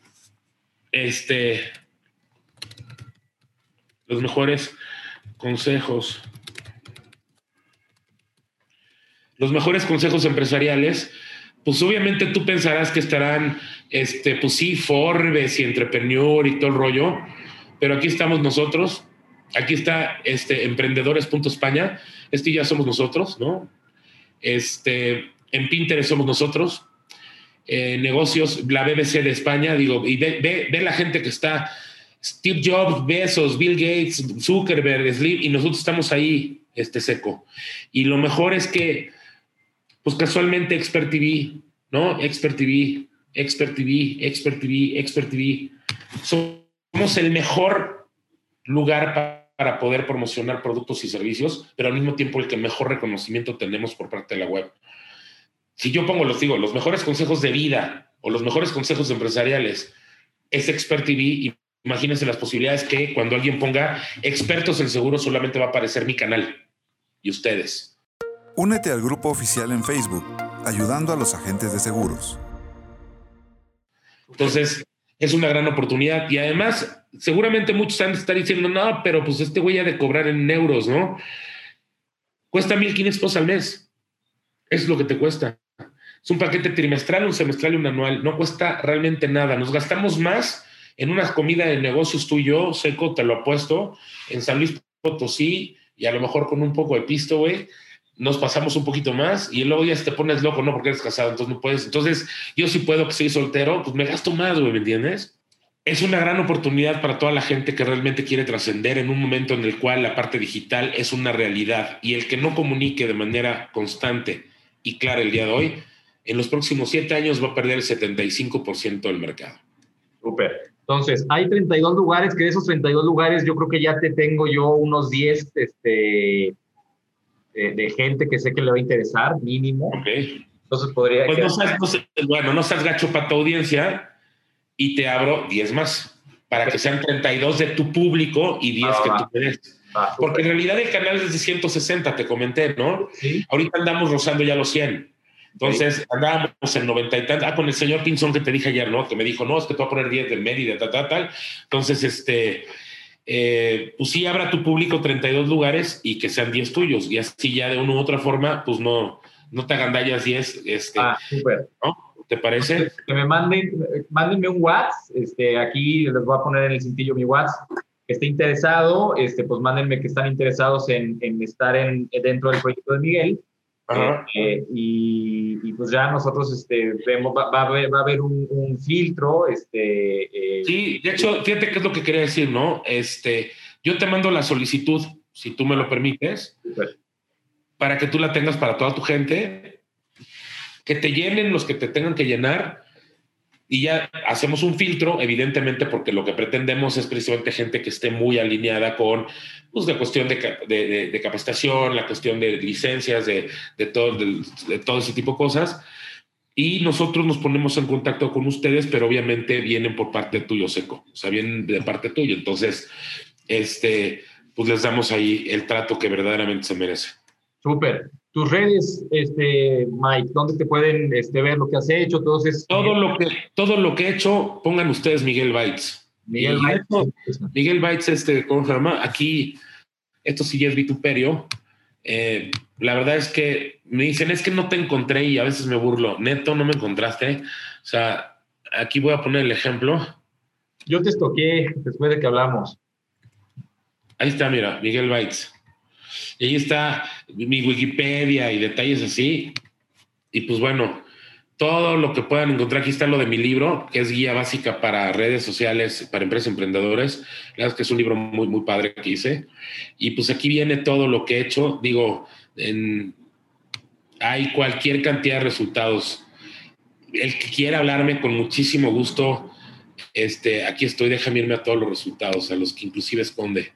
este, los mejores consejos los mejores consejos empresariales, pues obviamente tú pensarás que estarán, este, pues sí, Forbes y Entrepreneur y todo el rollo, pero aquí estamos nosotros, aquí está este, Emprendedores.españa, este ya somos nosotros, ¿no? Este, en Pinterest somos nosotros, eh, negocios, la BBC de España, digo, y ve, la gente que está, Steve Jobs, Besos, Bill Gates, Zuckerberg, Slim, y nosotros estamos ahí, este seco. Y lo mejor es que pues casualmente Expert TV, ¿no? Expert TV, Expert TV, Expert TV, Expert TV. Somos el mejor lugar para poder promocionar productos y servicios, pero al mismo tiempo el que mejor reconocimiento tenemos por parte de la web. Si yo pongo, los digo, los mejores consejos de vida o los mejores consejos empresariales es Expert TV, imagínense las posibilidades que cuando alguien ponga expertos en seguro solamente va a aparecer mi canal y ustedes. Únete al grupo oficial en Facebook, ayudando a los agentes de seguros. Entonces, es una gran oportunidad y además, seguramente muchos han de estar diciendo, no, pero pues este güey ha de cobrar en euros, ¿no? Cuesta 1.500 pesos al mes. Es lo que te cuesta. Es un paquete trimestral, un semestral y un anual. No cuesta realmente nada. Nos gastamos más en una comida de negocios tú y yo, seco, te lo apuesto, en San Luis Potosí y a lo mejor con un poco de pisto, güey, nos pasamos un poquito más y luego ya te pones loco, ¿no? Porque eres casado, entonces no puedes. Entonces, yo sí puedo que soy soltero, pues me gasto más, güey, ¿me entiendes? Es una gran oportunidad para toda la gente que realmente quiere trascender en un momento en el cual la parte digital es una realidad y el que no comunique de manera constante y clara el día de hoy, en los próximos siete años va a perder el 75% del mercado. Súper. Entonces, hay 32 lugares, que de esos 32 lugares yo creo que ya te tengo yo unos 10 este, de, gente que sé que le va a interesar, mínimo. Okay. Entonces podría... Pues no seas, bueno, no seas gacho para tu audiencia y te abro 10 más para que sean 32 de tu público y 10 que tú me Porque en realidad el canal es de 160, te comenté, ¿no? Ahorita andamos rozando ya los 100. Entonces andábamos en 90 y tal. Ah, con el señor Pinzón que te dije ayer, ¿no? Que me dijo, no, es que te voy a poner 10 del de tal, tal, tal. Entonces, este, eh, pues sí, abra tu público 32 lugares y que sean 10 tuyos. Y así ya de una u otra forma, pues no, no te agandallas 10. Este, ah, súper. ¿no? ¿Te parece? Que me manden, mándenme un WhatsApp. Este, aquí les voy a poner en el cintillo mi WhatsApp. Que esté interesado, este, pues mándenme que están interesados en, en estar en, dentro del proyecto de Miguel eh, y, pues ya nosotros este, vemos, va, a haber, va a haber un, filtro. Este, eh, sí, de hecho, fíjate qué es lo que quería decir, ¿no? Este, yo te mando la solicitud, si tú me lo permites, para que tú la tengas para toda tu gente, que te llenen los que te tengan que llenar y ya hacemos un filtro, evidentemente, porque lo que pretendemos es precisamente gente que esté muy alineada con pues, la cuestión de, de, capacitación, la cuestión de licencias, de, todo, de, todo ese tipo de cosas. Y nosotros nos ponemos en contacto con ustedes, pero obviamente vienen por parte tuyo, Seco. O sea, vienen de parte tuya. Entonces, este, pues les damos ahí el trato que verdaderamente se merece. Súper. Tus redes, este, Mike, ¿dónde te pueden este, ver lo que has hecho? Todo, todo, lo que, todo lo que he hecho, pongan ustedes Miguel Bites. Miguel Bites. Miguel Bites, este, ¿cómo se llama? Aquí, esto sí es vituperio. Eh, la verdad es que me dicen, es que no te encontré y a veces me burlo. Neto, no me encontraste. O sea, aquí voy a poner el ejemplo. Yo te estoqué después de que hablamos. Ahí está, mira, Miguel Bites. Y ahí está mi Wikipedia y detalles así. Y pues bueno, todo lo que puedan encontrar. Aquí está lo de mi libro, que es guía básica para redes sociales, para empresas emprendedores. La verdad es que es un libro muy, muy padre que hice. Y pues aquí viene todo lo que he hecho. Digo, hay cualquier cantidad de resultados. El que quiera hablarme con muchísimo gusto, este, aquí estoy, déjame irme a todos los resultados, a los que inclusive esconde.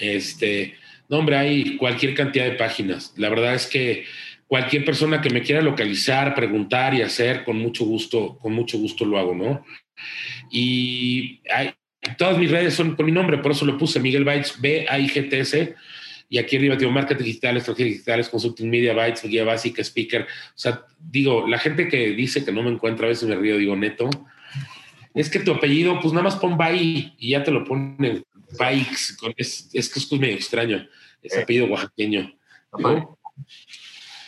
Este, no, hombre, hay cualquier cantidad de páginas. La verdad es que cualquier persona que me quiera localizar, preguntar y hacer, con mucho gusto, con mucho gusto lo hago, ¿no? Y hay, todas mis redes son con mi nombre, por eso lo puse, Miguel Bytes, B-A-I-G-T-S, y aquí arriba digo marketing digital, estrategias digitales, consulting media, bytes, guía básica, speaker. O sea, digo, la gente que dice que no me encuentra, a veces me río, digo, neto, es que tu apellido, pues nada más pon Bay y ya te lo ponen Bikes. Es, es que es medio extraño, ese apellido oaxaqueño.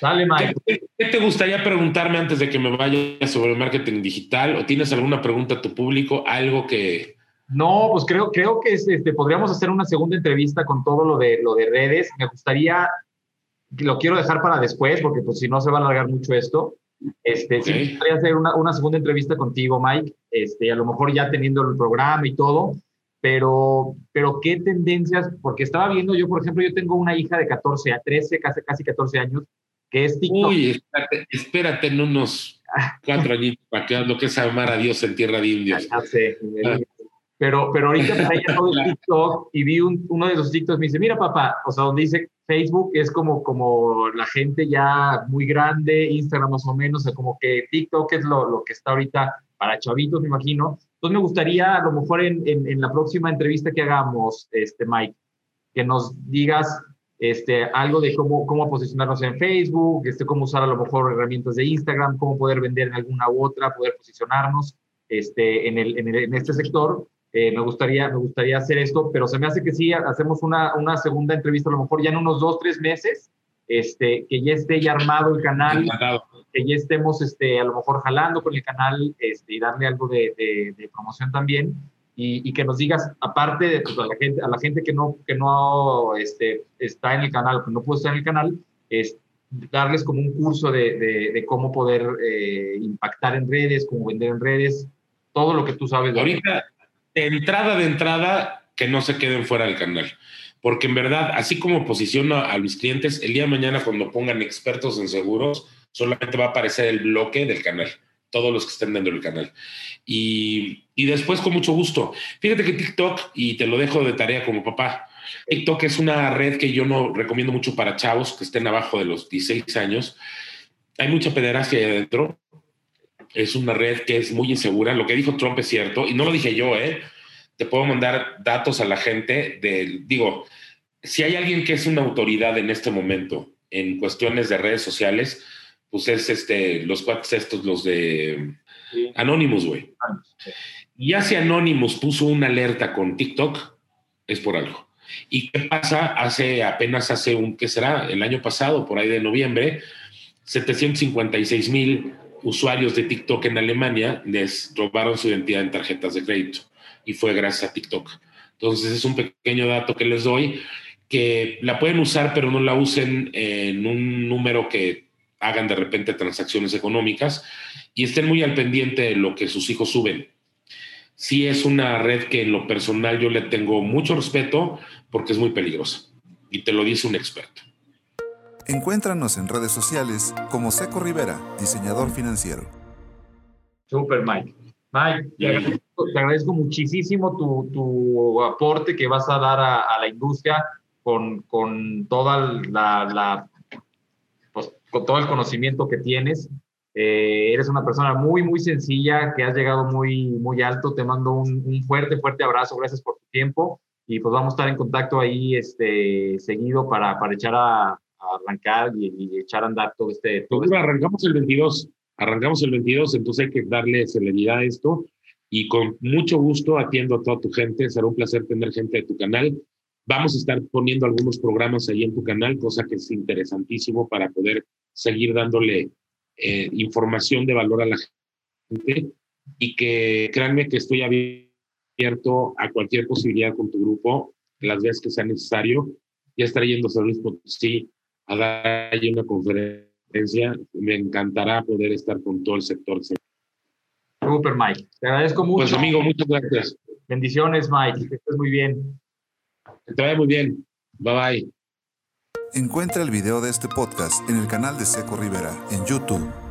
Dale, Mike. ¿Qué, te gustaría preguntarme antes de que me vaya sobre el marketing digital? ¿O tienes alguna pregunta a tu público? Algo que. No, pues creo, creo que este, podríamos hacer una segunda entrevista con todo lo de, lo de redes. Me gustaría, lo quiero dejar para después, porque pues si no se va a alargar mucho esto. Este, sí, me gustaría hacer una, una, segunda entrevista contigo, Mike, este, a lo mejor ya teniendo el programa y todo, pero, pero qué tendencias, porque estaba viendo yo, por ejemplo, yo tengo una hija de 14 a 13, casi, casi 14 años, que es TikTok. Uy, espérate, en unos cuatro años para que lo que es amar a Dios en tierra de indios. Ah. Pero, pero ahorita me ha todo el TikTok y vi uno de esos TikToks me dice, mira papá, o sea, donde dice Facebook es como, como la gente ya muy grande, Instagram más o menos, o sea, como que TikTok es lo, lo que está ahorita para chavitos, me imagino. Entonces me gustaría, a lo mejor en, en, en la próxima entrevista que hagamos, este, Mike, que nos digas este, algo de cómo, cómo posicionarnos en Facebook, este, cómo usar a lo mejor herramientas de Instagram, cómo poder vender en alguna u otra, poder posicionarnos este, en, el, en, el, en este sector. Eh, me, gustaría, me gustaría hacer esto, pero se me hace que sí, hacemos una, una segunda entrevista a lo mejor ya en unos dos, tres meses, este, que ya esté ya armado el canal, que ya estemos este, a lo mejor jalando con el canal este, y darle algo de, de, de promoción también y, que nos digas, aparte de pues, a, la gente, a la gente que no, que no este, está en el canal, que no puede estar en el canal, es darles como un curso de, cómo poder eh, impactar en redes, cómo vender en redes, todo lo que tú sabes. Ahorita, de entrada de entrada, que no se queden fuera del canal. Porque en verdad, así como posiciono a mis clientes, el día de mañana cuando pongan expertos en seguros, solamente va a aparecer el bloque del canal todos los que estén dentro del canal. Y, y, después, con mucho gusto. Fíjate que TikTok, y te lo dejo de tarea como papá, TikTok es una red que yo no recomiendo mucho para chavos que estén abajo de los 16 años. Hay mucha pederastia ahí adentro. es una red que es muy insegura. Lo que dijo Trump es cierto, y no lo dije yo, ¿eh? Te puedo mandar datos a la gente del, digo, si hay alguien que es una autoridad en este momento en cuestiones de redes sociales, pues es este, los cuates estos, los de Anonymous, güey. Y ya si Anonymous puso una alerta con TikTok, es por algo. ¿Y qué pasa? Hace apenas hace un, ¿qué será? El año pasado, por ahí de noviembre, 756 mil usuarios de TikTok en Alemania les robaron su identidad en tarjetas de crédito y fue gracias a TikTok. Entonces es un pequeño dato que les doy que la pueden usar pero no la usen en un número que hagan de repente transacciones económicas y estén muy al pendiente de lo que sus hijos suben. Sí es una red que en lo personal yo le tengo mucho respeto porque es muy peligrosa y te lo dice un experto. Encuéntranos en redes sociales como Seco Rivera, diseñador financiero. Super, Mike. Mike, te agradezco, muchísimo tu, aporte que vas a dar a, la industria con, con toda la, con todo el conocimiento que tienes. Eh, eres una persona muy, muy sencilla, que has llegado muy, muy alto. Te mando un, un, fuerte, fuerte abrazo. Gracias por tu tiempo. Y pues vamos a estar en contacto ahí este, seguido para, para echar a, arrancar y, echar a andar todo este... Todo este Arrancamos el 22, arrancamos el 22, entonces hay que darle celeridad a esto y con mucho gusto atiendo a toda tu gente, será un placer tener gente de tu canal. Vamos a estar poniendo algunos programas ahí en tu canal, cosa que es interesantísimo para poder seguir dándole eh, información de valor a la gente y que créanme que estoy abierto a cualquier posibilidad con tu grupo, las veces que sea necesario. Ya estaré yendo a San Luis Potosí a dar una conferencia. Me encantará poder estar con todo el sector. Super, Mike. Te agradezco mucho. Pues, amigo, muchas gracias. Bendiciones, Mike. Que estés muy bien. Que te vaya muy bien. Bye bye. Encuentra el video de este podcast en el canal de Seco Rivera en YouTube.